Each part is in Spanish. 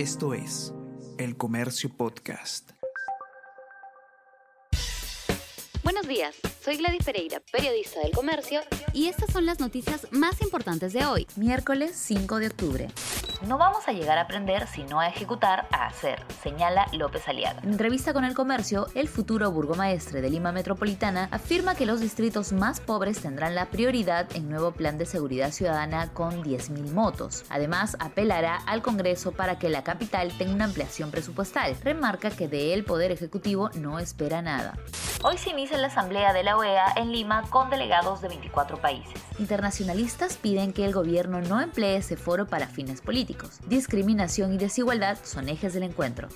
Esto es El Comercio Podcast. Buenos días, soy Gladys Pereira, periodista del Comercio, y estas son las noticias más importantes de hoy, miércoles 5 de octubre. No vamos a llegar a aprender, sino a ejecutar, a hacer, señala López Aliaga. En entrevista con el comercio, el futuro burgomaestre de Lima Metropolitana afirma que los distritos más pobres tendrán la prioridad en nuevo plan de seguridad ciudadana con 10.000 motos. Además, apelará al Congreso para que la capital tenga una ampliación presupuestal. Remarca que de el Poder Ejecutivo no espera nada. Hoy se inicia la Asamblea de la OEA en Lima con delegados de 24 países. Internacionalistas piden que el gobierno no emplee ese foro para fines políticos. Discriminación y desigualdad son ejes del encuentro.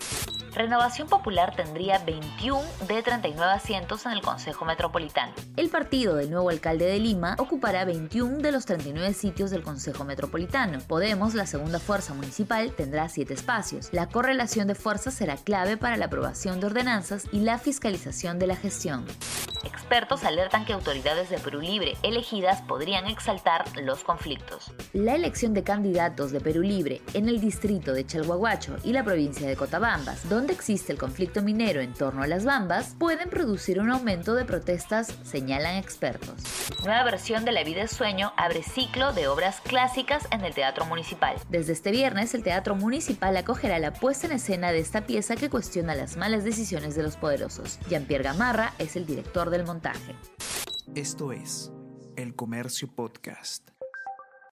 Renovación Popular tendría 21 de 39 asientos en el Consejo Metropolitano. El partido del nuevo alcalde de Lima ocupará 21 de los 39 sitios del Consejo Metropolitano. Podemos, la segunda fuerza municipal, tendrá 7 espacios. La correlación de fuerzas será clave para la aprobación de ordenanzas y la fiscalización de la gestión. Expertos alertan que autoridades de Perú Libre elegidas podrían exaltar los conflictos. La elección de candidatos de Perú Libre en el distrito de Chalhuahuacho y la provincia de Cotabambas, donde existe el conflicto minero en torno a las bambas, pueden producir un aumento de protestas, señalan expertos. Nueva versión de La vida es sueño abre ciclo de obras clásicas en el Teatro Municipal. Desde este viernes, el Teatro Municipal acogerá la puesta en escena de esta pieza que cuestiona las malas decisiones de los poderosos. Jean-Pierre Gamarra es el director montaje. Esto es El Comercio Podcast.